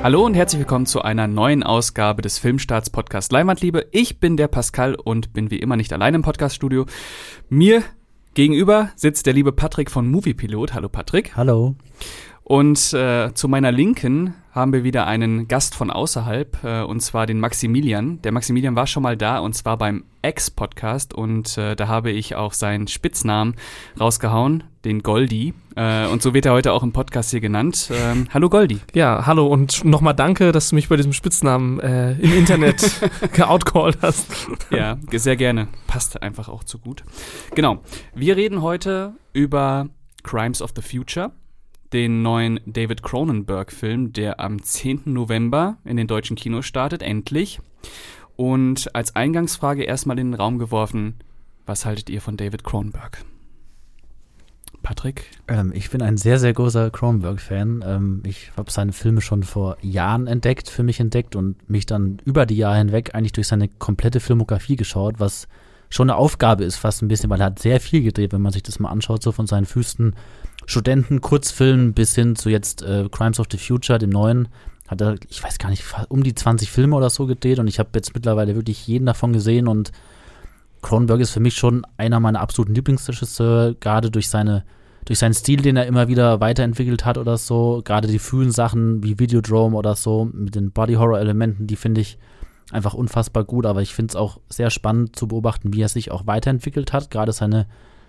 Hallo und herzlich willkommen zu einer neuen Ausgabe des Filmstarts Podcast Leinwandliebe. Ich bin der Pascal und bin wie immer nicht allein im Podcaststudio. Mir gegenüber sitzt der liebe Patrick von Moviepilot. Hallo Patrick. Hallo. Und äh, zu meiner Linken haben wir wieder einen Gast von außerhalb, äh, und zwar den Maximilian. Der Maximilian war schon mal da, und zwar beim X-Podcast, und äh, da habe ich auch seinen Spitznamen rausgehauen, den Goldi. Äh, und so wird er heute auch im Podcast hier genannt. Ähm, hallo Goldi. Ja, hallo und nochmal danke, dass du mich bei diesem Spitznamen äh, im Internet geoutcalled hast. Ja, sehr gerne. Passt einfach auch zu gut. Genau. Wir reden heute über Crimes of the Future den neuen David Cronenberg-Film, der am 10. November in den deutschen Kinos startet, endlich. Und als Eingangsfrage erstmal in den Raum geworfen, was haltet ihr von David Cronenberg? Patrick? Ähm, ich bin ein sehr, sehr großer Cronenberg-Fan. Ähm, ich habe seine Filme schon vor Jahren entdeckt, für mich entdeckt und mich dann über die Jahre hinweg eigentlich durch seine komplette Filmografie geschaut, was schon eine Aufgabe ist, fast ein bisschen, weil er hat sehr viel gedreht, wenn man sich das mal anschaut, so von seinen Füßen. Studenten-Kurzfilmen bis hin zu jetzt äh, Crimes of the Future, dem neuen, hat er, ich weiß gar nicht, um die 20 Filme oder so gedreht und ich habe jetzt mittlerweile wirklich jeden davon gesehen und Cronenberg ist für mich schon einer meiner absoluten Lieblingsregisseure, gerade durch seine durch seinen Stil, den er immer wieder weiterentwickelt hat oder so, gerade die frühen Sachen wie Videodrome oder so mit den Body Horror Elementen, die finde ich einfach unfassbar gut, aber ich finde es auch sehr spannend zu beobachten, wie er sich auch weiterentwickelt hat, gerade seine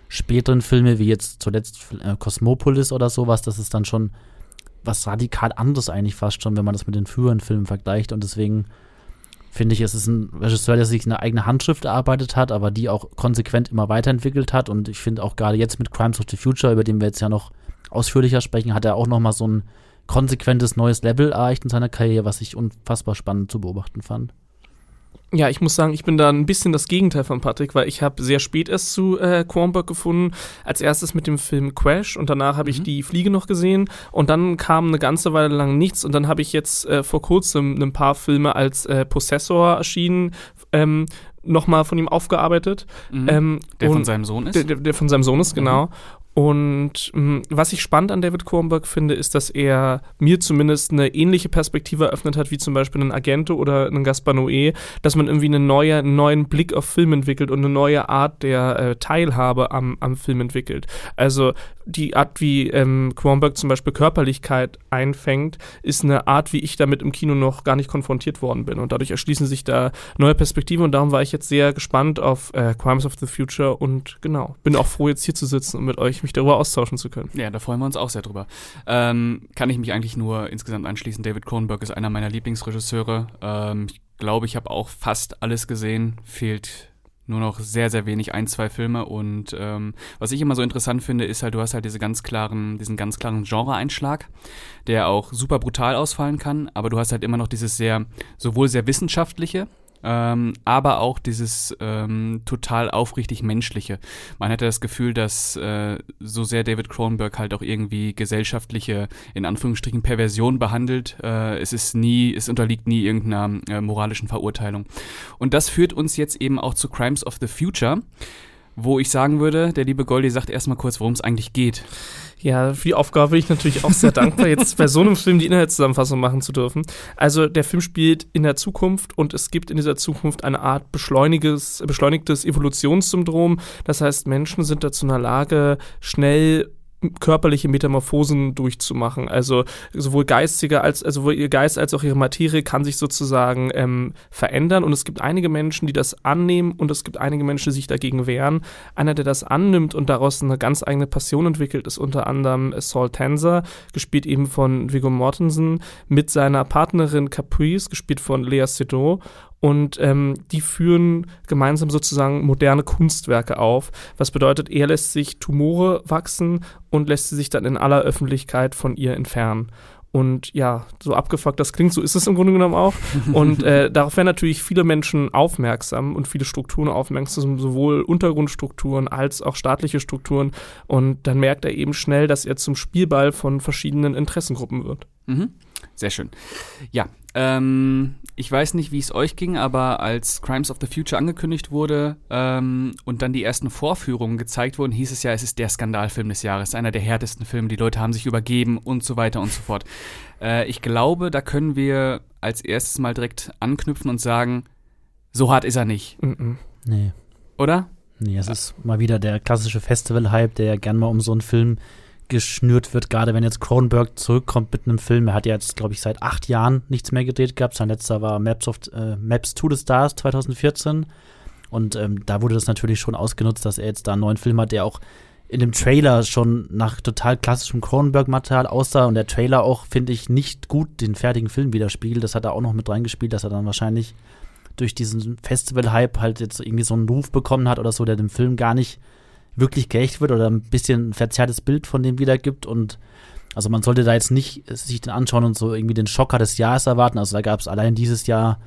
späteren Filme, wie jetzt zuletzt äh, Cosmopolis oder sowas, das ist dann schon was radikal anderes eigentlich fast schon, wenn man das mit den früheren Filmen vergleicht. Und deswegen finde ich, es ist ein Regisseur, der sich eine eigene Handschrift erarbeitet hat, aber die auch konsequent immer weiterentwickelt hat. Und ich finde auch gerade jetzt mit Crimes of the Future, über den wir jetzt ja noch ausführlicher sprechen, hat er auch noch mal so ein konsequentes neues Level erreicht in seiner Karriere, was ich unfassbar spannend zu beobachten fand. Ja, ich muss sagen, ich bin da ein bisschen das Gegenteil von Patrick, weil ich habe sehr spät erst zu äh, Kronberg gefunden. Als erstes mit dem Film Crash und danach habe mhm. ich die Fliege noch gesehen und dann kam eine ganze Weile lang nichts und dann habe ich jetzt äh, vor kurzem ein paar Filme als äh, Possessor erschienen. Ähm, nochmal von ihm aufgearbeitet. Mhm. Ähm, der von seinem Sohn ist? Der, der, der von seinem Sohn ist, genau. Mhm. Und mh, hm, was ich spannend an David Cronenberg finde, ist, dass er mir zumindest eine ähnliche Perspektive eröffnet hat, wie zum Beispiel ein Agento oder ein Gaspar Noé, dass man irgendwie eine neue, einen neuen Blick auf Film entwickelt und eine neue Art der äh, Teilhabe am, am Film entwickelt. Also die Art, wie ähm, Cronenberg zum Beispiel Körperlichkeit einfängt, ist eine Art, wie ich damit im Kino noch gar nicht konfrontiert worden bin. Und dadurch erschließen sich da neue Perspektiven und darum war ich jetzt sehr gespannt auf äh, Crimes of the Future und genau, bin auch froh, jetzt hier zu sitzen und mit euch mich darüber austauschen zu können. Ja, da freuen wir uns auch sehr drüber. Ähm, kann ich mich eigentlich nur insgesamt anschließen. David Cronenberg ist einer meiner Lieblingsregisseure. Ähm, ich glaube, ich habe auch fast alles gesehen. Fehlt nur noch sehr, sehr wenig, ein, zwei Filme. Und ähm, was ich immer so interessant finde, ist halt, du hast halt diese ganz klaren, diesen ganz klaren Genre-Einschlag, der auch super brutal ausfallen kann, aber du hast halt immer noch dieses sehr, sowohl sehr wissenschaftliche, ähm, aber auch dieses ähm, total aufrichtig menschliche. Man hatte das Gefühl, dass äh, so sehr David Cronenberg halt auch irgendwie gesellschaftliche, in Anführungsstrichen, Perversion behandelt, äh, es ist nie, es unterliegt nie irgendeiner äh, moralischen Verurteilung. Und das führt uns jetzt eben auch zu Crimes of the Future, wo ich sagen würde, der liebe Goldi sagt erstmal kurz, worum es eigentlich geht. Ja, für die Aufgabe bin ich natürlich auch sehr dankbar, jetzt bei so einem Film die Inhaltszusammenfassung machen zu dürfen. Also der Film spielt in der Zukunft und es gibt in dieser Zukunft eine Art beschleunigtes, beschleunigtes Evolutionssyndrom. Das heißt, Menschen sind dazu in der Lage, schnell körperliche Metamorphosen durchzumachen. Also sowohl geistige als also sowohl ihr Geist als auch ihre Materie kann sich sozusagen ähm, verändern. Und es gibt einige Menschen, die das annehmen und es gibt einige Menschen, die sich dagegen wehren. Einer, der das annimmt und daraus eine ganz eigene Passion entwickelt, ist unter anderem Saul Tenser, gespielt eben von Viggo Mortensen, mit seiner Partnerin Caprice, gespielt von Lea Seydoux. Und ähm, die führen gemeinsam sozusagen moderne Kunstwerke auf. Was bedeutet, er lässt sich Tumore wachsen und lässt sie sich dann in aller Öffentlichkeit von ihr entfernen. Und ja, so abgefuckt das klingt, so ist es im Grunde genommen auch. Und äh, darauf werden natürlich viele Menschen aufmerksam und viele Strukturen aufmerksam, sowohl Untergrundstrukturen als auch staatliche Strukturen. Und dann merkt er eben schnell, dass er zum Spielball von verschiedenen Interessengruppen wird. Mhm. Sehr schön. Ja, ähm, ich weiß nicht, wie es euch ging, aber als Crimes of the Future angekündigt wurde ähm, und dann die ersten Vorführungen gezeigt wurden, hieß es ja, es ist der Skandalfilm des Jahres, einer der härtesten Filme, die Leute haben sich übergeben und so weiter und so fort. Äh, ich glaube, da können wir als erstes mal direkt anknüpfen und sagen, so hart ist er nicht. Mm -mm. Nee. Oder? Nee, es ist mal wieder der klassische Festival-Hype, der ja gern mal um so einen Film geschnürt wird, gerade wenn jetzt Cronenberg zurückkommt mit einem Film. Er hat ja jetzt, glaube ich, seit acht Jahren nichts mehr gedreht gehabt. Sein letzter war Maps, of, äh, Maps to the Stars 2014. Und ähm, da wurde das natürlich schon ausgenutzt, dass er jetzt da einen neuen Film hat, der auch in dem Trailer schon nach total klassischem Cronenberg-Material aussah und der Trailer auch, finde ich, nicht gut den fertigen Film widerspiegelt. Das hat er auch noch mit reingespielt, dass er dann wahrscheinlich durch diesen Festival-Hype halt jetzt irgendwie so einen Ruf bekommen hat oder so, der dem Film gar nicht wirklich gerecht wird oder ein bisschen ein verzerrtes Bild von dem wiedergibt und also man sollte da jetzt nicht sich den anschauen und so irgendwie den Schocker des Jahres erwarten. Also da gab es allein dieses Jahr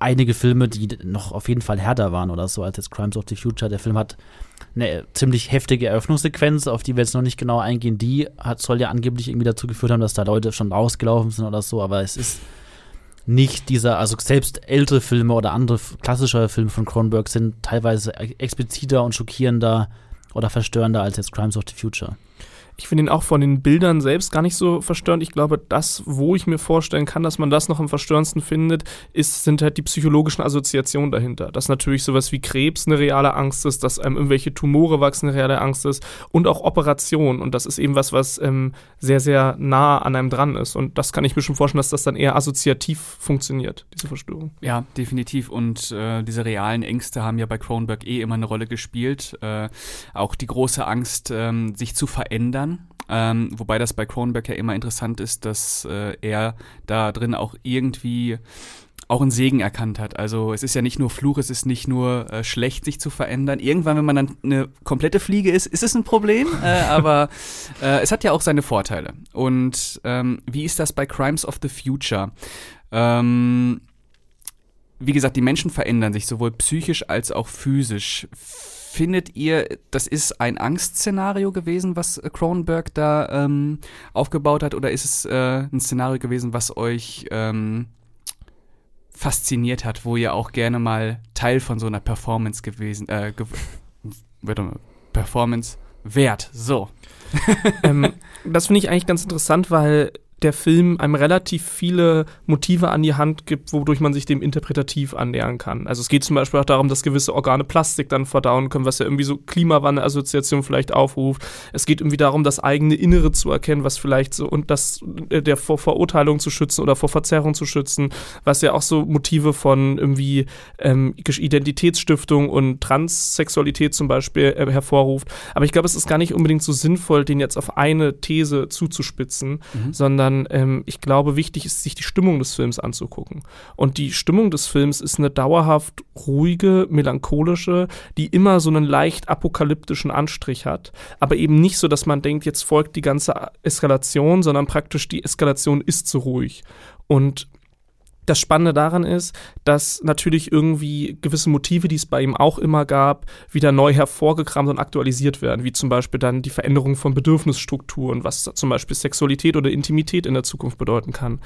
einige Filme, die noch auf jeden Fall härter waren oder so als jetzt Crimes of the Future. Der Film hat eine ziemlich heftige Eröffnungssequenz, auf die wir jetzt noch nicht genau eingehen. Die hat, soll ja angeblich irgendwie dazu geführt haben, dass da Leute schon rausgelaufen sind oder so, aber es ist nicht dieser, also selbst ältere Filme oder andere klassische Filme von Cronenberg sind teilweise expliziter und schockierender oder verstörender als jetzt Crimes of the Future. Ich finde ihn auch von den Bildern selbst gar nicht so verstörend. Ich glaube, das, wo ich mir vorstellen kann, dass man das noch am verstörendsten findet, ist, sind halt die psychologischen Assoziationen dahinter. Dass natürlich sowas wie Krebs eine reale Angst ist, dass einem irgendwelche Tumore wachsen eine reale Angst ist und auch Operationen. Und das ist eben was, was ähm, sehr, sehr nah an einem dran ist. Und das kann ich mir schon vorstellen, dass das dann eher assoziativ funktioniert, diese Verstörung. Ja, definitiv. Und äh, diese realen Ängste haben ja bei Cronenberg eh immer eine Rolle gespielt. Äh, auch die große Angst, ähm, sich zu verändern ähm, wobei das bei Cronenberg ja immer interessant ist, dass äh, er da drin auch irgendwie auch einen Segen erkannt hat. Also es ist ja nicht nur Fluch, es ist nicht nur äh, schlecht, sich zu verändern. Irgendwann, wenn man dann eine komplette Fliege ist, ist es ein Problem, äh, aber äh, es hat ja auch seine Vorteile. Und ähm, wie ist das bei Crimes of the Future? Ähm, wie gesagt, die Menschen verändern sich sowohl psychisch als auch physisch Findet ihr, das ist ein Angstszenario gewesen, was Cronenberg da ähm, aufgebaut hat, oder ist es äh, ein Szenario gewesen, was euch ähm, fasziniert hat, wo ihr auch gerne mal Teil von so einer Performance gewesen, äh, gew Performance wert, so. ähm, das finde ich eigentlich ganz interessant, weil der Film einem relativ viele Motive an die Hand gibt, wodurch man sich dem interpretativ annähern kann. Also es geht zum Beispiel auch darum, dass gewisse Organe Plastik dann verdauen können, was ja irgendwie so Klimawandel-Assoziation vielleicht aufruft. Es geht irgendwie darum, das eigene Innere zu erkennen, was vielleicht so und das äh, der vor Verurteilung zu schützen oder vor Verzerrung zu schützen, was ja auch so Motive von irgendwie ähm, Identitätsstiftung und Transsexualität zum Beispiel äh, hervorruft. Aber ich glaube, es ist gar nicht unbedingt so sinnvoll, den jetzt auf eine These zuzuspitzen, mhm. sondern sondern ähm, ich glaube, wichtig ist, sich die Stimmung des Films anzugucken. Und die Stimmung des Films ist eine dauerhaft ruhige, melancholische, die immer so einen leicht apokalyptischen Anstrich hat, aber eben nicht so, dass man denkt, jetzt folgt die ganze Eskalation, sondern praktisch die Eskalation ist so ruhig. Und das Spannende daran ist, dass natürlich irgendwie gewisse Motive, die es bei ihm auch immer gab, wieder neu hervorgekramt und aktualisiert werden, wie zum Beispiel dann die Veränderung von Bedürfnisstrukturen, was zum Beispiel Sexualität oder Intimität in der Zukunft bedeuten kann.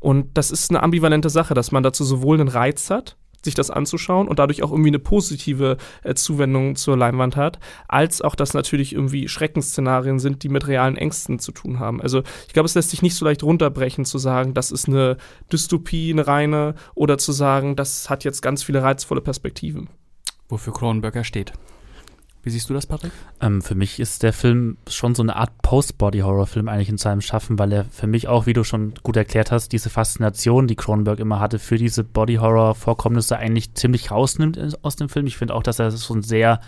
Und das ist eine ambivalente Sache, dass man dazu sowohl einen Reiz hat, sich das anzuschauen und dadurch auch irgendwie eine positive äh, Zuwendung zur Leinwand hat, als auch, dass natürlich irgendwie Schreckensszenarien sind, die mit realen Ängsten zu tun haben. Also ich glaube, es lässt sich nicht so leicht runterbrechen zu sagen, das ist eine Dystopie, eine reine, oder zu sagen, das hat jetzt ganz viele reizvolle Perspektiven. Wofür Cronenberger steht. Wie siehst du das, Patrick? Ähm, für mich ist der Film schon so eine Art Post-Body-Horror-Film eigentlich in seinem Schaffen, weil er für mich auch, wie du schon gut erklärt hast, diese Faszination, die Cronenberg immer hatte, für diese Body-Horror-Vorkommnisse eigentlich ziemlich rausnimmt aus dem Film. Ich finde auch, dass er so einen sehr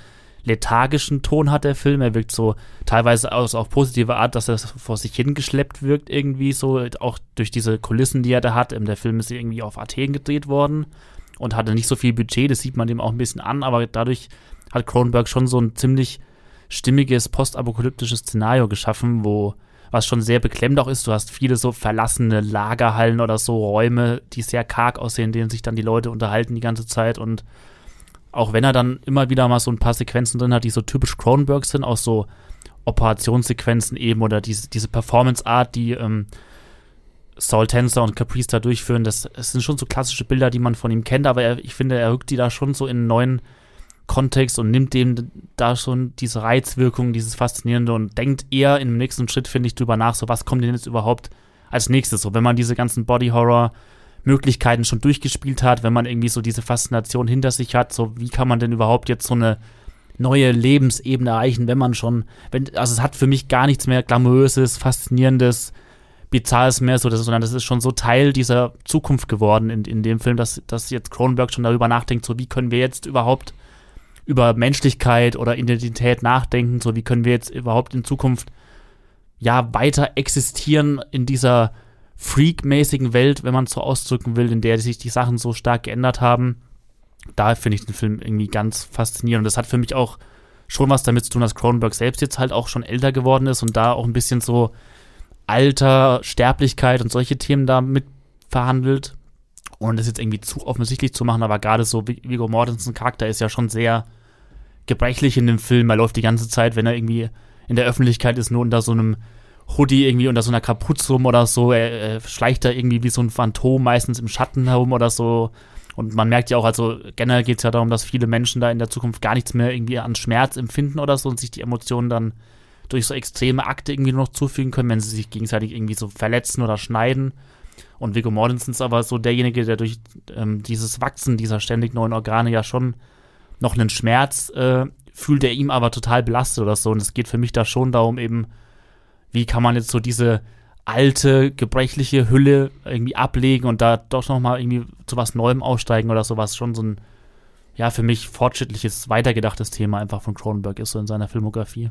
lethargischen Ton hat, der Film. Er wirkt so teilweise aus auf positive Art, dass er vor sich hingeschleppt wirkt, irgendwie so, auch durch diese Kulissen, die er da hat. Ähm, der Film ist irgendwie auf Athen gedreht worden und hatte nicht so viel Budget, das sieht man dem auch ein bisschen an, aber dadurch hat Cronenberg schon so ein ziemlich stimmiges postapokalyptisches Szenario geschaffen, wo was schon sehr beklemmt auch ist. Du hast viele so verlassene Lagerhallen oder so Räume, die sehr karg aussehen, in denen sich dann die Leute unterhalten die ganze Zeit. Und auch wenn er dann immer wieder mal so ein paar Sequenzen drin hat, die so typisch Cronenberg sind, auch so Operationssequenzen eben oder diese, diese Performance-Art, die ähm, Saul Tenser und Caprice da durchführen, das, das, sind schon so klassische Bilder, die man von ihm kennt, aber er, ich finde, er rückt die da schon so in einen neuen Kontext und nimmt dem da schon diese Reizwirkung, dieses Faszinierende und denkt eher im nächsten Schritt, finde ich, drüber nach, so was kommt denn jetzt überhaupt als nächstes, so wenn man diese ganzen Body-Horror- Möglichkeiten schon durchgespielt hat, wenn man irgendwie so diese Faszination hinter sich hat, so wie kann man denn überhaupt jetzt so eine neue Lebensebene erreichen, wenn man schon, wenn, also es hat für mich gar nichts mehr glamouröses, faszinierendes, bizarres mehr, so, das, sondern das ist schon so Teil dieser Zukunft geworden in, in dem Film, dass, dass jetzt Cronenberg schon darüber nachdenkt, so wie können wir jetzt überhaupt über Menschlichkeit oder Identität nachdenken, so wie können wir jetzt überhaupt in Zukunft ja weiter existieren in dieser freak-mäßigen Welt, wenn man es so ausdrücken will, in der sich die Sachen so stark geändert haben. Da finde ich den Film irgendwie ganz faszinierend. Das hat für mich auch schon was damit zu tun, dass Cronenberg selbst jetzt halt auch schon älter geworden ist und da auch ein bisschen so Alter, Sterblichkeit und solche Themen da mit verhandelt. Ohne das jetzt irgendwie zu offensichtlich zu machen, aber gerade so Viggo Mortensen Charakter ist ja schon sehr gebrechlich in dem Film. Er läuft die ganze Zeit, wenn er irgendwie in der Öffentlichkeit ist, nur unter so einem Hoodie irgendwie unter so einer Kapuze rum oder so. Er, er, schleicht da irgendwie wie so ein Phantom meistens im Schatten herum oder so. Und man merkt ja auch, also generell geht es ja darum, dass viele Menschen da in der Zukunft gar nichts mehr irgendwie an Schmerz empfinden oder so und sich die Emotionen dann durch so extreme Akte irgendwie noch zufügen können, wenn sie sich gegenseitig irgendwie so verletzen oder schneiden. Und Viggo Mortensen ist aber so derjenige, der durch ähm, dieses Wachsen dieser ständig neuen Organe ja schon noch einen Schmerz äh, fühlt, der ihm aber total belastet oder so. Und es geht für mich da schon darum, eben wie kann man jetzt so diese alte, gebrechliche Hülle irgendwie ablegen und da doch nochmal irgendwie zu was Neuem aussteigen oder sowas. Schon so ein, ja, für mich fortschrittliches, weitergedachtes Thema einfach von Cronenberg ist so in seiner Filmografie.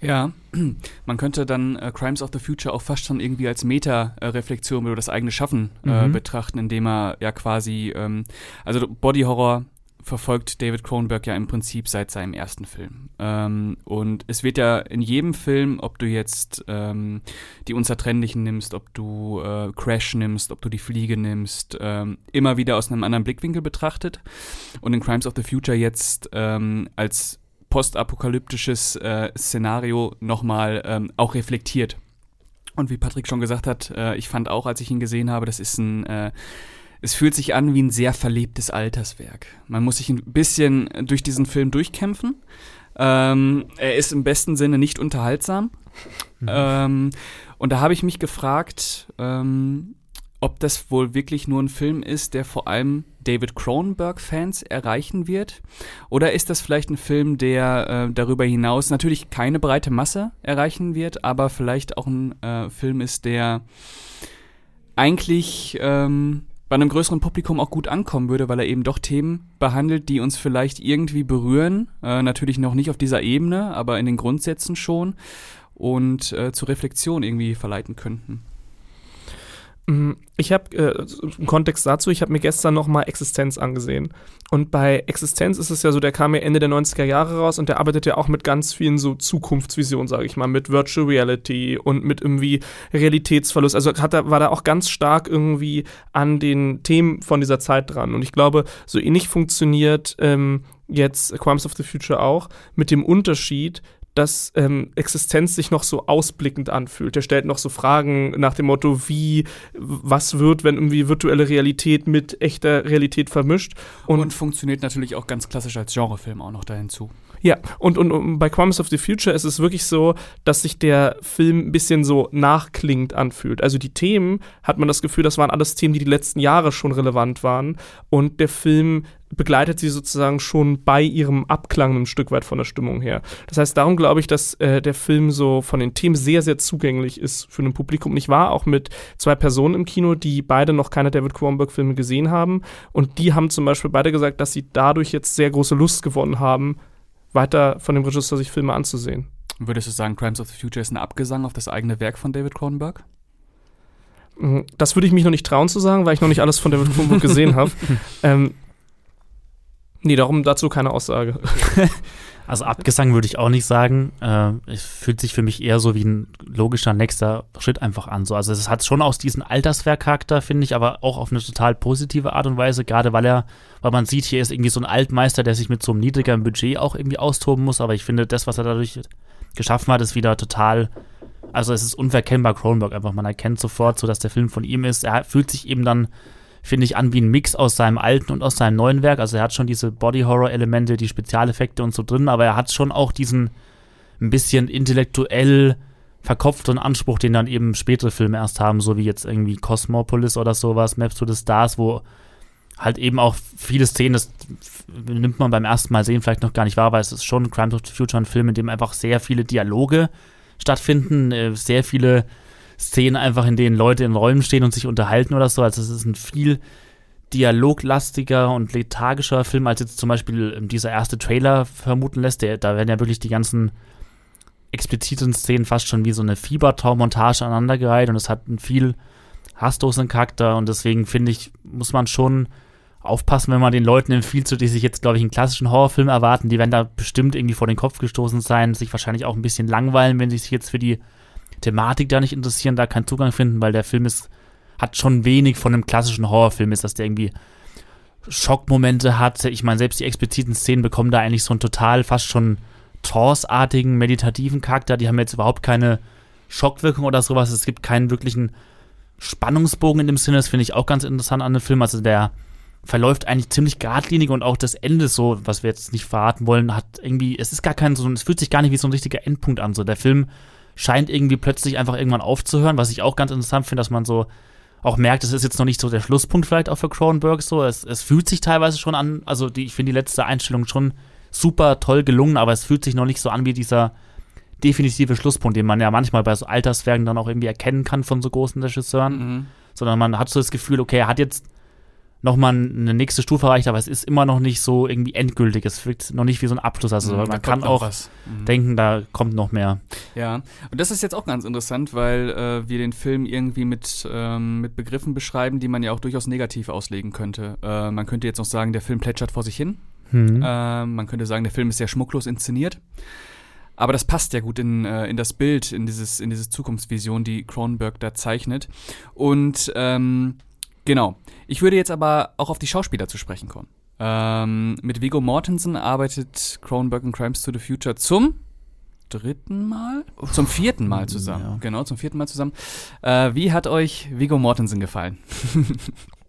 Ja, man könnte dann äh, Crimes of the Future auch fast schon irgendwie als Meta-Reflexion über das eigene Schaffen äh, mhm. betrachten, indem er ja quasi, ähm, also Body Horror verfolgt David Cronenberg ja im Prinzip seit seinem ersten Film. Ähm, und es wird ja in jedem Film, ob du jetzt ähm, die Unzertrennlichen nimmst, ob du äh, Crash nimmst, ob du die Fliege nimmst, ähm, immer wieder aus einem anderen Blickwinkel betrachtet. Und in Crimes of the Future jetzt ähm, als postapokalyptisches äh, Szenario nochmal ähm, auch reflektiert. Und wie Patrick schon gesagt hat, äh, ich fand auch, als ich ihn gesehen habe, das ist ein äh, es fühlt sich an wie ein sehr verlebtes Alterswerk. Man muss sich ein bisschen durch diesen Film durchkämpfen. Ähm, er ist im besten Sinne nicht unterhaltsam. Mhm. Ähm, und da habe ich mich gefragt, ähm, ob das wohl wirklich nur ein Film ist, der vor allem David Cronenberg-Fans erreichen wird? Oder ist das vielleicht ein Film, der äh, darüber hinaus natürlich keine breite Masse erreichen wird, aber vielleicht auch ein äh, Film ist, der eigentlich ähm, bei einem größeren Publikum auch gut ankommen würde, weil er eben doch Themen behandelt, die uns vielleicht irgendwie berühren. Äh, natürlich noch nicht auf dieser Ebene, aber in den Grundsätzen schon und äh, zur Reflexion irgendwie verleiten könnten. Mm, ich habe äh, im Kontext dazu, ich habe mir gestern noch mal Existenz angesehen. Und bei Existenz ist es ja so, der kam ja Ende der 90er Jahre raus und der arbeitet ja auch mit ganz vielen so Zukunftsvisionen, sage ich mal, mit Virtual Reality und mit irgendwie Realitätsverlust. Also hat er, war da auch ganz stark irgendwie an den Themen von dieser Zeit dran. Und ich glaube, so ähnlich funktioniert ähm, jetzt Crimes of the Future auch mit dem Unterschied, dass ähm, Existenz sich noch so ausblickend anfühlt. Er stellt noch so Fragen nach dem Motto, wie, was wird, wenn irgendwie virtuelle Realität mit echter Realität vermischt. Und, und funktioniert natürlich auch ganz klassisch als Genrefilm auch noch da hinzu. Ja, und, und, und bei Crimes of the Future ist es wirklich so, dass sich der Film ein bisschen so nachklingend anfühlt. Also die Themen, hat man das Gefühl, das waren alles Themen, die die letzten Jahre schon relevant waren. Und der Film begleitet sie sozusagen schon bei ihrem Abklang ein Stück weit von der Stimmung her. Das heißt, darum glaube ich, dass äh, der Film so von den Themen sehr, sehr zugänglich ist für ein Publikum. Ich war auch mit zwei Personen im Kino, die beide noch keine David Cronenberg-Filme gesehen haben. Und die haben zum Beispiel beide gesagt, dass sie dadurch jetzt sehr große Lust gewonnen haben, weiter von dem Regisseur sich Filme anzusehen. Würdest du sagen, Crimes of the Future ist ein Abgesang auf das eigene Werk von David Cronenberg? Mm, das würde ich mich noch nicht trauen zu sagen, weil ich noch nicht alles von David Cronenberg gesehen habe. ähm, Nee, darum dazu keine Aussage. Also Abgesang würde ich auch nicht sagen. Äh, es fühlt sich für mich eher so wie ein logischer nächster Schritt einfach an. So, also es hat schon aus diesem Alterswerk-Charakter, finde ich, aber auch auf eine total positive Art und Weise, gerade weil er, weil man sieht, hier ist irgendwie so ein Altmeister, der sich mit so einem niedrigeren Budget auch irgendwie austoben muss, aber ich finde, das, was er dadurch geschaffen hat, ist wieder total Also es ist unverkennbar Cronenberg einfach. Man erkennt sofort so, dass der Film von ihm ist. Er fühlt sich eben dann, finde ich, an wie ein Mix aus seinem alten und aus seinem neuen Werk. Also er hat schon diese Body-Horror-Elemente, die Spezialeffekte und so drin, aber er hat schon auch diesen ein bisschen intellektuell verkopften Anspruch, den dann eben spätere Filme erst haben, so wie jetzt irgendwie Cosmopolis oder sowas, Maps to the Stars, wo halt eben auch viele Szenen, das nimmt man beim ersten Mal sehen vielleicht noch gar nicht wahr, weil es ist schon Crimes of the Future ein Film, in dem einfach sehr viele Dialoge stattfinden, äh, sehr viele Szenen einfach, in denen Leute in Räumen stehen und sich unterhalten oder so. Also es ist ein viel dialoglastiger und lethargischer Film, als jetzt zum Beispiel ähm, dieser erste Trailer vermuten lässt. Der, da werden ja wirklich die ganzen expliziten Szenen fast schon wie so eine Fiebertau-Montage aneinandergereiht und es hat einen viel hasslosen Charakter und deswegen finde ich, muss man schon aufpassen, wenn man den Leuten empfiehlt, so die sich jetzt, glaube ich, einen klassischen Horrorfilm erwarten, die werden da bestimmt irgendwie vor den Kopf gestoßen sein, sich wahrscheinlich auch ein bisschen langweilen, wenn sie sich jetzt für die Thematik da nicht interessieren, da keinen Zugang finden, weil der Film ist, hat schon wenig von einem klassischen Horrorfilm, ist, dass der irgendwie Schockmomente hat. Ich meine, selbst die expliziten Szenen bekommen da eigentlich so einen total fast schon Trance-artigen, meditativen Charakter. Die haben jetzt überhaupt keine Schockwirkung oder sowas. Es gibt keinen wirklichen Spannungsbogen in dem Sinne. Das finde ich auch ganz interessant an dem Film. Also der verläuft eigentlich ziemlich geradlinig und auch das Ende so, was wir jetzt nicht verraten wollen, hat irgendwie, es ist gar kein so, es fühlt sich gar nicht wie so ein richtiger Endpunkt an. So der Film scheint irgendwie plötzlich einfach irgendwann aufzuhören, was ich auch ganz interessant finde, dass man so auch merkt, es ist jetzt noch nicht so der Schlusspunkt vielleicht auch für Cronenberg so. Es, es fühlt sich teilweise schon an, also die, ich finde die letzte Einstellung schon super toll gelungen, aber es fühlt sich noch nicht so an wie dieser definitive Schlusspunkt, den man ja manchmal bei so Alterswerken dann auch irgendwie erkennen kann von so großen Regisseuren, mhm. sondern man hat so das Gefühl, okay, er hat jetzt nochmal eine nächste Stufe erreicht, aber es ist immer noch nicht so irgendwie endgültig. Es wirkt noch nicht wie so ein Abschluss. Also mhm, man kann auch mhm. denken, da kommt noch mehr. Ja, und das ist jetzt auch ganz interessant, weil äh, wir den Film irgendwie mit, ähm, mit Begriffen beschreiben, die man ja auch durchaus negativ auslegen könnte. Äh, man könnte jetzt noch sagen, der Film plätschert vor sich hin. Mhm. Äh, man könnte sagen, der Film ist sehr schmucklos inszeniert. Aber das passt ja gut in, äh, in das Bild, in dieses, in diese Zukunftsvision, die Cronenberg da zeichnet. Und ähm, genau. Ich würde jetzt aber auch auf die Schauspieler zu sprechen kommen. Ähm, mit Viggo Mortensen arbeitet Cronenberg in Crimes to the Future zum dritten Mal? Zum vierten Mal zusammen. Ja. Genau, zum vierten Mal zusammen. Äh, wie hat euch Viggo Mortensen gefallen?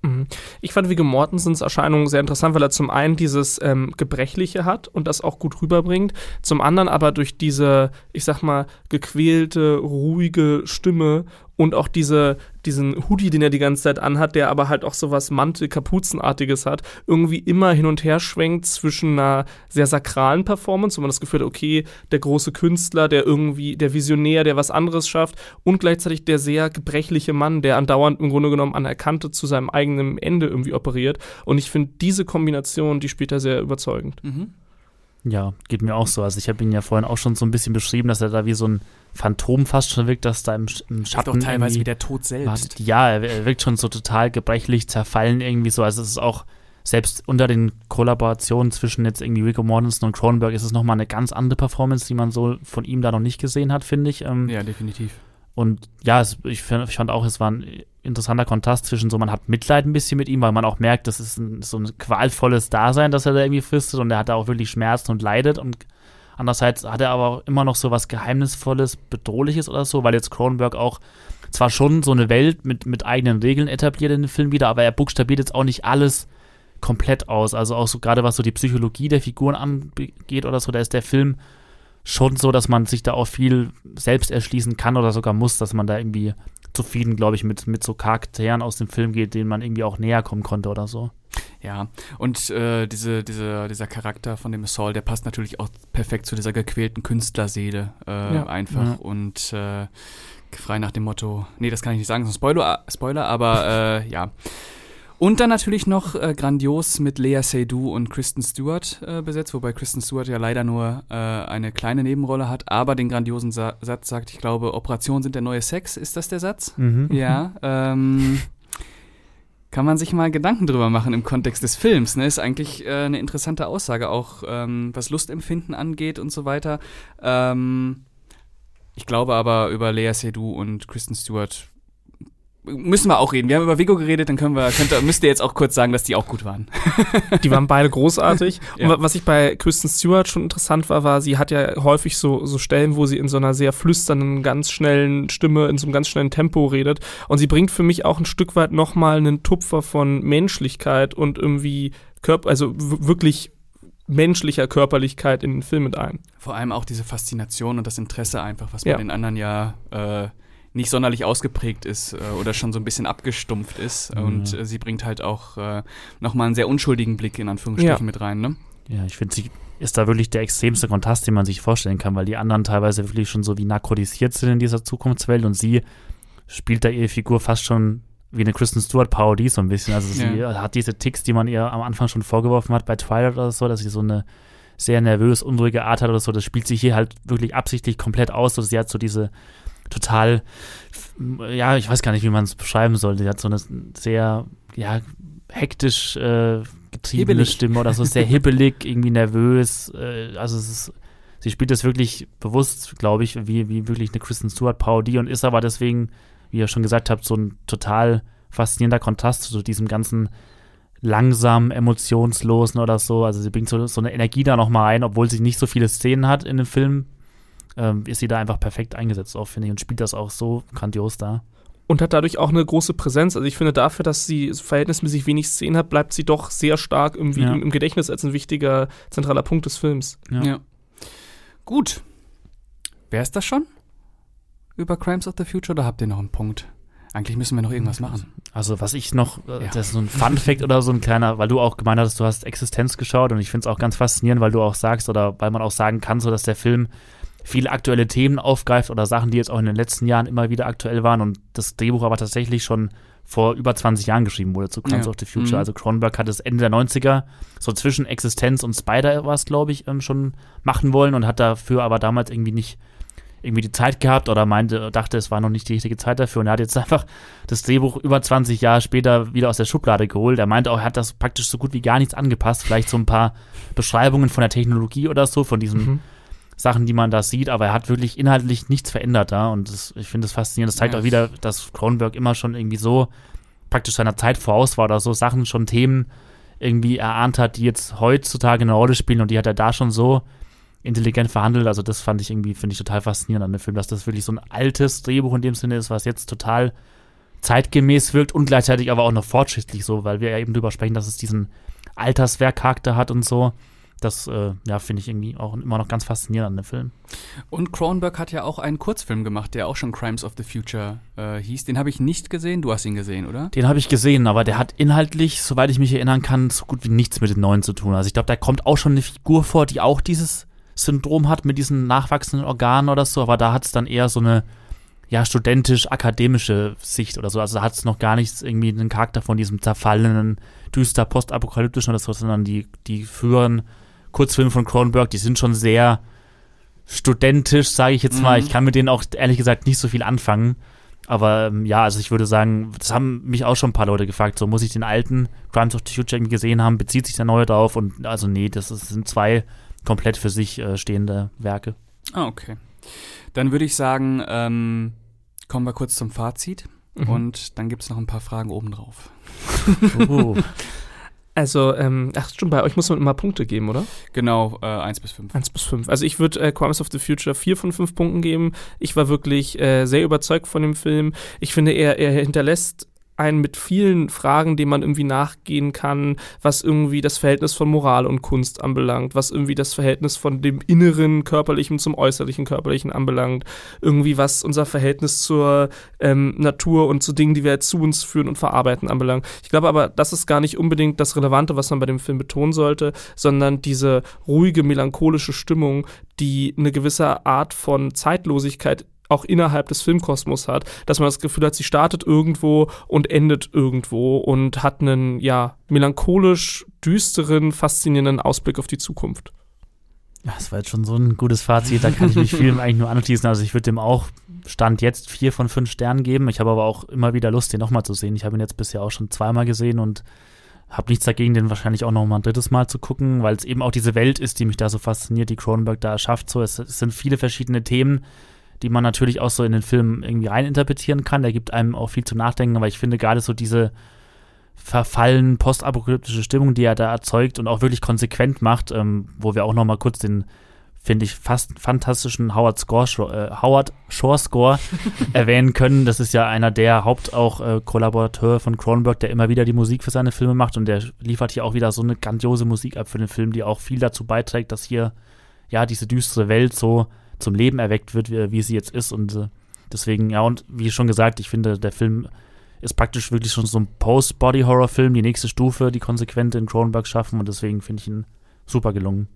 Mhm. Ich fand Viggo Mortensens Erscheinung sehr interessant, weil er zum einen dieses ähm, Gebrechliche hat und das auch gut rüberbringt, zum anderen aber durch diese, ich sag mal, gequälte, ruhige Stimme und auch diese, diesen Hoodie, den er die ganze Zeit anhat, der aber halt auch so was Mantel-Kapuzenartiges hat, irgendwie immer hin und her schwenkt zwischen einer sehr sakralen Performance, wo man das Gefühl hat, okay, der große Künstler, der irgendwie, der Visionär, der was anderes schafft und gleichzeitig der sehr gebrechliche Mann, der andauernd im Grunde genommen an der Kante zu seinem eigenen Ende irgendwie operiert. Und ich finde diese Kombination, die spielt er sehr überzeugend. Mhm. Ja, geht mir auch so. Also ich habe ihn ja vorhin auch schon so ein bisschen beschrieben, dass er da wie so ein Phantom fast schon wirkt, dass da im, im Schatten. Doch teilweise wie der Tod selbst. Wartet. Ja, er, er, wirkt schon so total gebrechlich, zerfallen irgendwie so. Also es ist auch, selbst unter den Kollaborationen zwischen jetzt irgendwie Rico Mortensen und Cronenberg ist es nochmal eine ganz andere Performance, die man so von ihm da noch nicht gesehen hat, finde ich. Ähm, ja, definitiv. Und ja, es, ich, ich, fand auch, es war ein interessanter Kontrast zwischen so, man hat Mitleid ein bisschen mit ihm, weil man auch merkt, das ist ein, so ein qualvolles Dasein, das er da irgendwie fristet und er hat da auch wirklich Schmerzen und leidet und andererseits hat er aber auch immer noch so was Geheimnisvolles, Bedrohliches oder so, weil jetzt Cronenberg auch zwar schon so eine Welt mit, mit eigenen Regeln etabliert in dem Film wieder, aber er buchstabiert jetzt auch nicht alles komplett aus. Also auch so gerade was so die Psychologie der Figuren angeht oder so, da ist der Film schon so, dass man sich da auch viel selbst erschließen kann oder sogar muss, dass man da irgendwie zufrieden, glaube ich, mit, mit so Charakteren aus dem Film geht, denen man irgendwie auch näher kommen konnte oder so. Ja, und äh, diese, diese, dieser Charakter von dem Saul, der passt natürlich auch perfekt zu dieser gequälten Künstlerseele äh, ja. einfach ja. und äh, frei nach dem Motto, nee, das kann ich nicht sagen, so ein Spoiler, Spoiler aber äh, ja. Und dann natürlich noch äh, grandios mit Lea Seydoux und Kristen Stewart äh, besetzt, wobei Kristen Stewart ja leider nur äh, eine kleine Nebenrolle hat, aber den grandiosen Sa Satz sagt, ich glaube, Operationen sind der neue Sex. Ist das der Satz? Mhm. Ja. Ähm, kann man sich mal Gedanken drüber machen im Kontext des Films. Ne? Ist eigentlich äh, eine interessante Aussage, auch ähm, was Lustempfinden angeht und so weiter. Ähm, ich glaube aber, über Lea Seydoux und Kristen Stewart müssen wir auch reden. Wir haben über Vigo geredet, dann können wir, könnt, müsst ihr jetzt auch kurz sagen, dass die auch gut waren. Die waren beide großartig. ja. Und was ich bei Kristen Stewart schon interessant war, war, sie hat ja häufig so, so Stellen, wo sie in so einer sehr flüsternden, ganz schnellen Stimme, in so einem ganz schnellen Tempo redet. Und sie bringt für mich auch ein Stück weit nochmal einen Tupfer von Menschlichkeit und irgendwie Körper, also wirklich menschlicher Körperlichkeit in den Film mit ein. Vor allem auch diese Faszination und das Interesse einfach, was bei den anderen ja äh, nicht sonderlich ausgeprägt ist äh, oder schon so ein bisschen abgestumpft ist. Mhm. Und äh, sie bringt halt auch äh, nochmal einen sehr unschuldigen Blick in Anführungsstrichen ja. mit rein. Ne? Ja, ich finde, sie ist da wirklich der extremste Kontrast, den man sich vorstellen kann, weil die anderen teilweise wirklich schon so wie narkotisiert sind in dieser Zukunftswelt und sie spielt da ihre Figur fast schon wie eine Kristen Stewart-Parodie so ein bisschen. Also sie ja. hat diese Ticks, die man ihr am Anfang schon vorgeworfen hat bei Twilight oder so, dass sie so eine sehr nervös, unruhige Art hat oder so. Das spielt sich hier halt wirklich absichtlich komplett aus. Also sie hat so diese total, ja, ich weiß gar nicht, wie man es beschreiben soll. Sie hat so eine sehr, ja, hektisch äh, getriebene hibbelig. Stimme oder so, sehr hibbelig, irgendwie nervös. Äh, also es ist, sie spielt das wirklich bewusst, glaube ich, wie, wie wirklich eine Kristen Stewart-Parodie und ist aber deswegen, wie ihr schon gesagt habt, so ein total faszinierender Kontrast zu diesem ganzen langsam, emotionslosen oder so. Also sie bringt so, so eine Energie da nochmal rein, obwohl sie nicht so viele Szenen hat in dem Film, ähm, ist sie da einfach perfekt eingesetzt auch, finde ich, und spielt das auch so grandios da. Und hat dadurch auch eine große Präsenz. Also ich finde, dafür, dass sie verhältnismäßig wenig Szenen hat, bleibt sie doch sehr stark irgendwie ja. im, im, Gedächtnis als ein wichtiger zentraler Punkt des Films. Ja. ja. Gut. Wäre es das schon? Über Crimes of the Future oder habt ihr noch einen Punkt? Eigentlich müssen wir noch irgendwas machen. Also, was ich noch, äh, ja. das ist so ein Fun-Fact oder so ein kleiner, weil du auch gemeint hast, du hast Existenz geschaut und ich finde es auch ganz faszinierend, weil du auch sagst oder weil man auch sagen kann, so dass der Film viele aktuelle Themen aufgreift oder Sachen, die jetzt auch in den letzten Jahren immer wieder aktuell waren und das Drehbuch aber tatsächlich schon vor über 20 Jahren geschrieben wurde zu Crimes ja. of the Future. Mhm. Also Cronenberg hat es Ende der 90er so zwischen Existenz und Spider was, glaube ich, ähm, schon machen wollen und hat dafür aber damals irgendwie nicht irgendwie die Zeit gehabt oder meinte, dachte, es war noch nicht die richtige Zeit dafür und er hat jetzt einfach das Drehbuch über 20 Jahre später wieder aus der Schublade geholt. Er meinte auch, er hat das praktisch so gut wie gar nichts angepasst, vielleicht so ein paar Beschreibungen von der Technologie oder so, von diesem mhm Sachen, die man da sieht, aber er hat wirklich inhaltlich nichts verändert da und das, ich finde das faszinierend. Das zeigt ja. auch wieder, dass Cronenberg immer schon irgendwie so praktisch seiner Zeit voraus war oder so Sachen, schon Themen irgendwie erahnt hat, die jetzt heutzutage eine Rolle spielen und die hat er da schon so intelligent verhandelt. Also das fand ich irgendwie, finde ich total faszinierend an dem Film, dass das wirklich so ein altes Drehbuch in dem Sinne ist, was jetzt total zeitgemäß wirkt und gleichzeitig aber auch noch fortschrittlich so, weil wir ja eben drüber sprechen, dass es diesen Alterswerkcharakter hat und so das äh, ja, finde ich irgendwie auch immer noch ganz faszinierend an dem Film. Und Cronenberg hat ja auch einen Kurzfilm gemacht, der auch schon Crimes of the Future äh, hieß. Den habe ich nicht gesehen. Du hast ihn gesehen, oder? Den habe ich gesehen, aber der hat inhaltlich, soweit ich mich erinnern kann, so gut wie nichts mit den Neuen zu tun. Also ich glaube, da kommt auch schon eine Figur vor, die auch dieses Syndrom hat mit diesen nachwachsenden Organen oder so, aber da hat es dann eher so eine ja, studentisch-akademische Sicht oder so. Also da hat es noch gar nichts irgendwie einen Charakter von diesem zerfallenen, düster postapokalyptischen oder so, sondern die, die früheren Kurzfilme von Cronenberg, die sind schon sehr studentisch, sage ich jetzt mhm. mal. Ich kann mit denen auch ehrlich gesagt nicht so viel anfangen. Aber ähm, ja, also ich würde sagen, das haben mich auch schon ein paar Leute gefragt. So, muss ich den alten Crimes of the Future irgendwie gesehen haben? Bezieht sich der neue darauf? Und also nee, das, ist, sind zwei komplett für sich äh, stehende Werke. Ah, okay. Dann würde ich sagen, ähm, kommen wir kurz zum Fazit. Mhm. Und dann gibt es noch ein paar Fragen obendrauf. Oh. Also, ähm, ach stimmt, bei euch muss man immer Punkte geben, oder? Genau, äh, 1 bis 5. 1 bis 5. Also ich würde äh, Crimes of the Future 4 von 5 Punkten geben. Ich war wirklich äh, sehr überzeugt von dem Film. Ich finde, er, er hinterlässt einen mit vielen Fragen, denen man irgendwie nachgehen kann, was irgendwie das Verhältnis von Moral und Kunst anbelangt, was irgendwie das Verhältnis von dem inneren Körperlichen zum äußerlichen Körperlichen anbelangt, irgendwie was unser Verhältnis zur ähm, Natur und zu Dingen, die wir zu uns führen und verarbeiten anbelangt. Ich glaube aber, das ist gar nicht unbedingt das Relevante, was man bei dem Film betonen sollte, sondern diese ruhige, melancholische Stimmung, die eine gewisse Art von Zeitlosigkeit auch innerhalb des Filmkosmos hat, dass man das Gefühl hat, sie startet irgendwo und endet irgendwo und hat einen, ja, melancholisch düsteren, faszinierenden Ausblick auf die Zukunft. Ja, das war jetzt schon so ein gutes Fazit, da kann ich mich Film eigentlich nur anschließen. Also ich würde dem auch Stand jetzt vier von fünf Sternen geben. Ich habe aber auch immer wieder Lust, den nochmal zu sehen. Ich habe ihn jetzt bisher auch schon zweimal gesehen und habe nichts dagegen, den wahrscheinlich auch noch mal ein drittes Mal zu gucken, weil es eben auch diese Welt ist, die mich da so fasziniert, die Cronenberg da erschafft. So, es, es sind viele verschiedene Themen, die man natürlich auch so in den Film irgendwie reininterpretieren kann. Der gibt einem auch viel zu nachdenken, aber ich finde gerade so diese verfallen postapokalyptische Stimmung, die er da erzeugt und auch wirklich konsequent macht, ähm, wo wir auch noch mal kurz den finde ich fast fantastischen Howard, Score, äh, Howard Shore Score erwähnen können. Das ist ja einer der Haupt auch äh, Kollaborateure von Cronenberg, der immer wieder die Musik für seine Filme macht und der liefert hier auch wieder so eine grandiose Musik ab für den Film, die auch viel dazu beiträgt, dass hier ja diese düstere Welt so zum Leben erweckt wird, wie, wie sie jetzt ist und äh, deswegen ja und wie schon gesagt, ich finde der Film ist praktisch wirklich schon so ein Post-Body-Horror-Film, die nächste Stufe, die konsequent in Cronenberg schaffen und deswegen finde ich ihn super gelungen.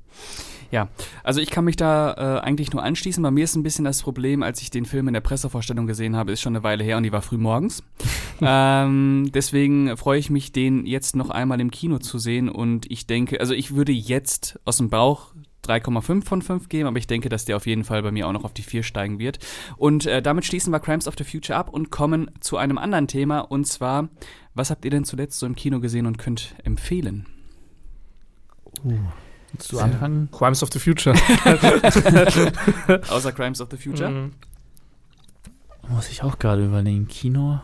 Ja, also ich kann mich da äh, eigentlich nur anschließen. Bei mir ist ein bisschen das Problem, als ich den Film in der Pressevorstellung gesehen habe, ist schon eine Weile her und die war früh morgens. ähm, deswegen freue ich mich, den jetzt noch einmal im Kino zu sehen und ich denke, also ich würde jetzt aus dem Bauch 3,5 von 5 geben, aber ich denke, dass der auf jeden Fall bei mir auch noch auf die 4 steigen wird. Und äh, damit schließen wir Crimes of the Future ab und kommen zu einem anderen Thema und zwar, was habt ihr denn zuletzt so im Kino gesehen und könnt empfehlen? Uh. Willst du anfangen? Crimes of the Future. Außer Crimes of the Future? Mhm. Muss ich auch gerade überlegen. Kino?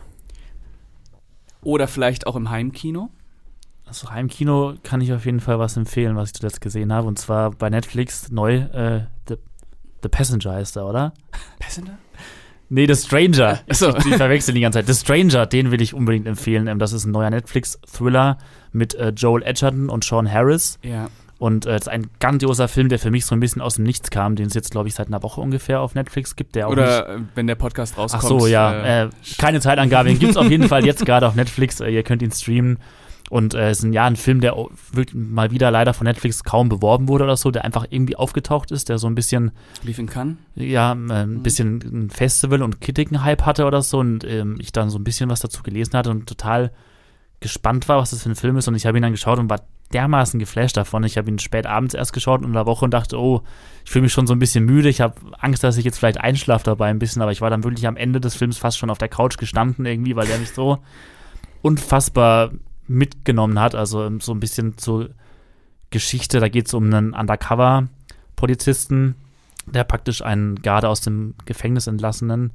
Oder vielleicht auch im Heimkino? Also Heimkino kann ich auf jeden Fall was empfehlen, was ich zuletzt gesehen habe. Und zwar bei Netflix neu äh, The, The Passenger heißt er, oder? Passenger? Nee, The Stranger. Achso. Ich, ich verwechsel die ganze Zeit. The Stranger, den will ich unbedingt empfehlen. Ähm, das ist ein neuer Netflix-Thriller mit äh, Joel Edgerton und Sean Harris. Ja. Und es äh, ist ein grandioser Film, der für mich so ein bisschen aus dem Nichts kam, den es jetzt, glaube ich, seit einer Woche ungefähr auf Netflix gibt. Der auch Oder nicht, wenn der Podcast rauskommt. Ach so, ja. Äh, äh, keine Zeitangabe. Den gibt es auf jeden Fall jetzt gerade auf Netflix. Äh, ihr könnt ihn streamen. Und es äh, ist ein, ja, ein Film, der mal wieder leider von Netflix kaum beworben wurde oder so, der einfach irgendwie aufgetaucht ist, der so ein bisschen. Lief in Cannes? Ja, äh, ein mhm. bisschen ein Festival- und Kritiken-Hype hatte oder so. Und ähm, ich dann so ein bisschen was dazu gelesen hatte und total gespannt war, was das für ein Film ist. Und ich habe ihn dann geschaut und war dermaßen geflasht davon. Ich habe ihn spät abends erst geschaut in der Woche und dachte, oh, ich fühle mich schon so ein bisschen müde. Ich habe Angst, dass ich jetzt vielleicht einschlafe dabei ein bisschen, aber ich war dann wirklich am Ende des Films fast schon auf der Couch gestanden irgendwie, weil der mich so unfassbar mitgenommen hat. Also so ein bisschen zur Geschichte. Da geht es um einen Undercover-Polizisten, der praktisch einen gerade aus dem Gefängnis entlassenen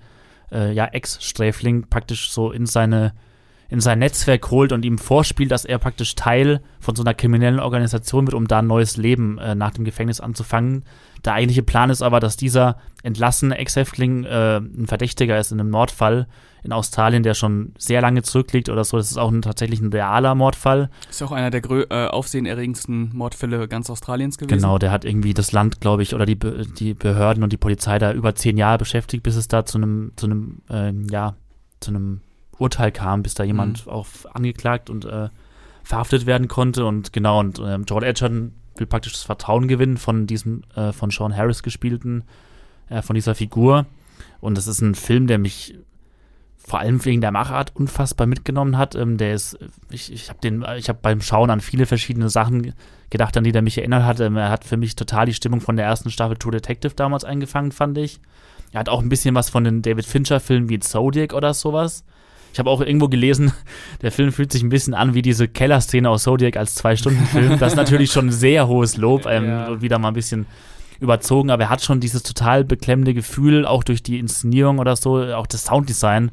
äh, ja, Ex-Sträfling praktisch so in seine in sein Netzwerk holt und ihm vorspielt, dass er praktisch Teil von so einer kriminellen Organisation wird, um da ein neues Leben äh, nach dem Gefängnis anzufangen. Der eigentliche Plan ist aber, dass dieser entlassene Ex-Häftling äh, ein Verdächtiger ist in einem Mordfall in Australien, der schon sehr lange zurückliegt oder so. Das ist auch ein, tatsächlich ein realer Mordfall. Ist auch einer der äh, aufsehenerregendsten Mordfälle ganz Australiens gewesen. Genau, der hat irgendwie das Land, glaube ich, oder die, Be die Behörden und die Polizei da über zehn Jahre beschäftigt, bis es da zu einem, zu einem, äh, ja, zu einem Urteil kam, bis da jemand mhm. auch angeklagt und äh, verhaftet werden konnte. Und genau, und äh, Joel Edgerton will praktisch das Vertrauen gewinnen von diesem, äh, von Sean Harris gespielten, äh, von dieser Figur. Und das ist ein Film, der mich vor allem wegen der Machart unfassbar mitgenommen hat. Ähm, der ist, ich, ich habe den, ich habe beim Schauen an viele verschiedene Sachen gedacht, an die der mich erinnert hat. Ähm, er hat für mich total die Stimmung von der ersten Staffel True Detective damals eingefangen, fand ich. Er hat auch ein bisschen was von den David Fincher-Filmen wie Zodiac oder sowas. Ich habe auch irgendwo gelesen, der Film fühlt sich ein bisschen an wie diese Kellerszene aus Zodiac als Zwei-Stunden-Film. Das ist natürlich schon ein sehr hohes Lob ähm, ja. wieder mal ein bisschen überzogen, aber er hat schon dieses total beklemmende Gefühl, auch durch die Inszenierung oder so, auch das Sounddesign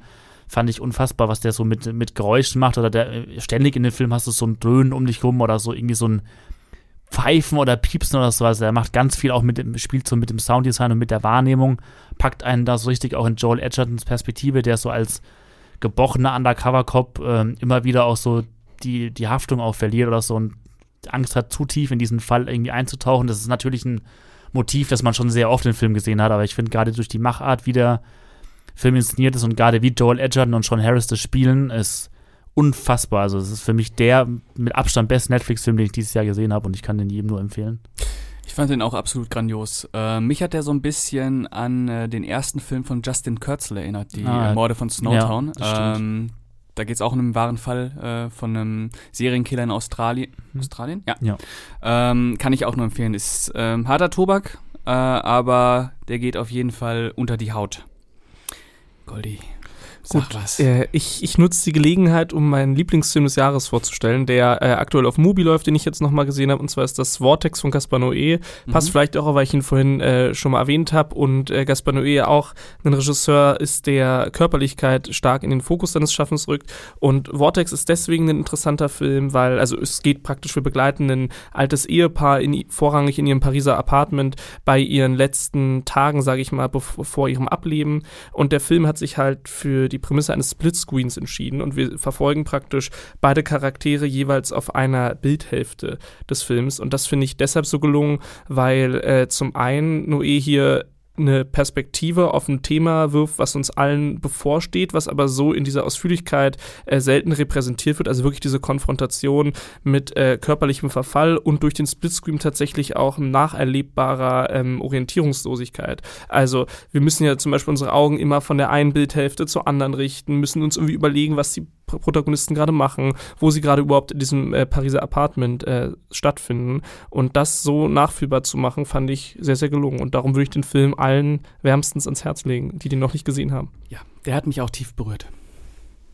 fand ich unfassbar, was der so mit, mit Geräuschen macht oder der äh, ständig in dem Film hast du so ein Dröhnen um dich rum oder so irgendwie so ein Pfeifen oder Piepsen oder so. Also er macht ganz viel auch mit dem, spielt so mit dem Sounddesign und mit der Wahrnehmung, packt einen da so richtig auch in Joel Edgertons Perspektive, der so als gebrochener Undercover-Cop äh, immer wieder auch so die, die Haftung auch verliert oder so und Angst hat, zu tief in diesen Fall irgendwie einzutauchen. Das ist natürlich ein Motiv, das man schon sehr oft im Film gesehen hat, aber ich finde gerade durch die Machart, wie der Film inszeniert ist und gerade wie Joel Edgerton und Sean Harris das spielen, ist unfassbar. Also es ist für mich der mit Abstand beste Netflix-Film, den ich dieses Jahr gesehen habe und ich kann den jedem nur empfehlen. Ich fand den auch absolut grandios. Äh, mich hat der so ein bisschen an äh, den ersten Film von Justin Kurzel erinnert, die ah, Morde von Snowtown. Ja, ähm, da geht es auch um einen wahren Fall äh, von einem Serienkiller in Australien. Mhm. Australien? Ja. ja. Ähm, kann ich auch nur empfehlen. Ist ähm, harter Tobak, äh, aber der geht auf jeden Fall unter die Haut. 过来 Sag Gut, was. Äh, ich, ich nutze die Gelegenheit, um meinen Lieblingsfilm des Jahres vorzustellen, der äh, aktuell auf Mubi läuft, den ich jetzt nochmal gesehen habe, und zwar ist das Vortex von Gaspar Noé. Passt Mhm. vielleicht auch, weil ich ihn vorhin äh, schon mal erwähnt habe und äh, Gaspar Noé auch ein Regisseur ist, der Körperlichkeit stark in den Fokus seines Schaffens rückt. Und Vortex ist deswegen ein interessanter Film, weil, also es geht praktisch, wir begleiten ein altes Ehepaar in, vorrangig in ihrem Pariser Apartment bei ihren letzten Tagen, sage ich mal, bev- vor ihrem Ableben. Und der Film hat sich halt für die Prämisse eines Splitscreens entschieden und wir verfolgen praktisch beide Charaktere jeweils auf einer Bildhälfte des Films. Und das finde ich deshalb so gelungen, weil äh, zum einen Noé hier eine Perspektive auf ein Thema wirft, was uns allen bevorsteht, was aber so in dieser Ausführlichkeit äh, selten repräsentiert wird. Also wirklich diese Konfrontation mit äh, körperlichem Verfall und durch den Splitscreen tatsächlich auch nacherlebbarer ähm, Orientierungslosigkeit. Also wir müssen ja zum Beispiel unsere Augen immer von der einen Bildhälfte zur anderen richten, müssen uns irgendwie überlegen, was die Pro- Protagonisten gerade machen, wo sie gerade überhaupt in diesem äh, Pariser Apartment äh, stattfinden. Und das so nachfühlbar zu machen, fand ich sehr, sehr gelungen. Und darum würde ich den Film allen wärmstens ans Herz legen, die den noch nicht gesehen haben. Ja, der hat mich auch tief berührt.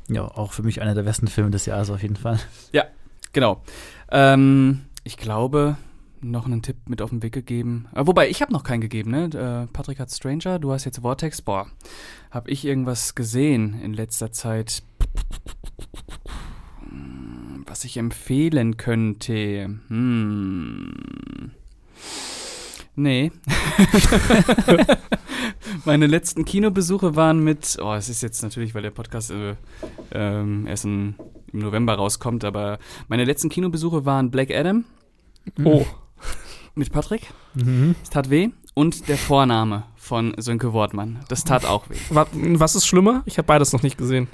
Ja, auch für mich einer der besten Filme des Jahres auf jeden Fall. Genau. Ähm, ich glaube, noch einen Tipp mit auf den Weg gegeben. Äh, wobei, ich habe noch keinen gegeben, ne? Äh, Patrick hat Stranger, du hast jetzt Vortex. Boah, habe ich irgendwas gesehen in letzter Zeit, was ich empfehlen könnte? Hm. Nee. Meine letzten Kinobesuche waren mit, oh, es ist jetzt natürlich, weil der Podcast äh, ähm, erst in, im November rauskommt, aber meine letzten Kinobesuche waren Black Adam Oh, mit Patrick. Mhm. Es tat weh. Und der Vorname von Sönke Wortmann. Das tat auch weh. wa was ist schlimmer? Ich habe beides noch nicht gesehen.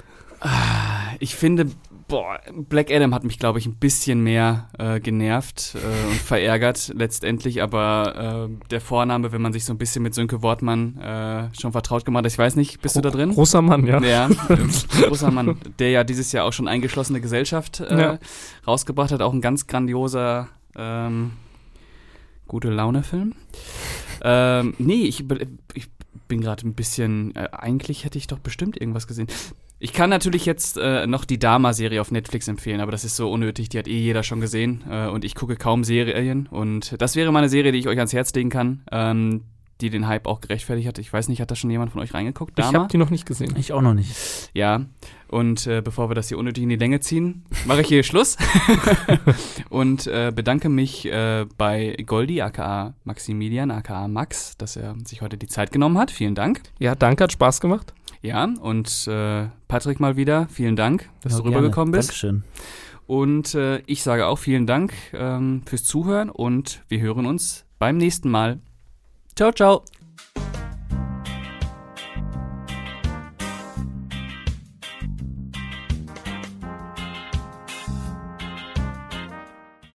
Ich finde, boah, Black Adam hat mich, glaube ich, ein bisschen mehr äh, genervt äh, und verärgert letztendlich. Aber äh, der Vorname, wenn man sich so ein bisschen mit Sönke Wortmann äh, schon vertraut gemacht hat, ich weiß nicht, bist du da drin? Großer Mann, ja. Ja, großer Mann, der ja dieses Jahr auch schon eingeschlossene Gesellschaft äh, Ja. rausgebracht hat. Auch ein ganz grandioser ähm, gute Laune-Film. Ähm, nee, ich, ich bin gerade ein bisschen. Äh, eigentlich hätte ich doch bestimmt irgendwas gesehen. Ich kann natürlich jetzt äh, noch die Dama-Serie auf Netflix empfehlen, aber das ist so unnötig, die hat eh jeder schon gesehen äh, und ich gucke kaum Serien und das wäre mal eine Serie, die ich euch ans Herz legen kann, ähm, die den Hype auch gerechtfertigt hat. Ich weiß nicht, hat da schon jemand von euch reingeguckt? Ich Dama? habe die noch nicht gesehen. Ich auch noch nicht. Ja, und äh, bevor wir das hier unnötig in die Länge ziehen, mache ich hier Schluss und äh, bedanke mich äh, bei Goldi, aka Maximilian, aka Max, dass er sich heute die Zeit genommen hat. Vielen Dank. Ja, danke, hat Spaß gemacht. Ja, und äh, Patrick mal wieder, vielen Dank, dass Ja, du gerne. rübergekommen bist. Dankeschön. Und äh, ich sage auch vielen Dank ähm, fürs Zuhören und wir hören uns beim nächsten Mal. Ciao, ciao.